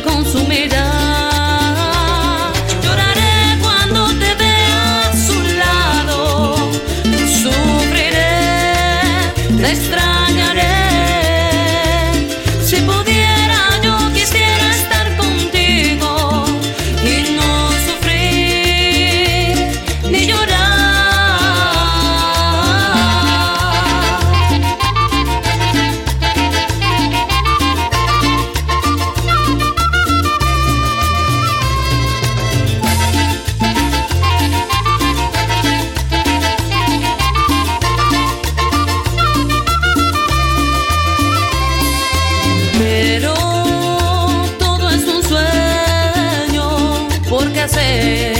consumirá. hacer.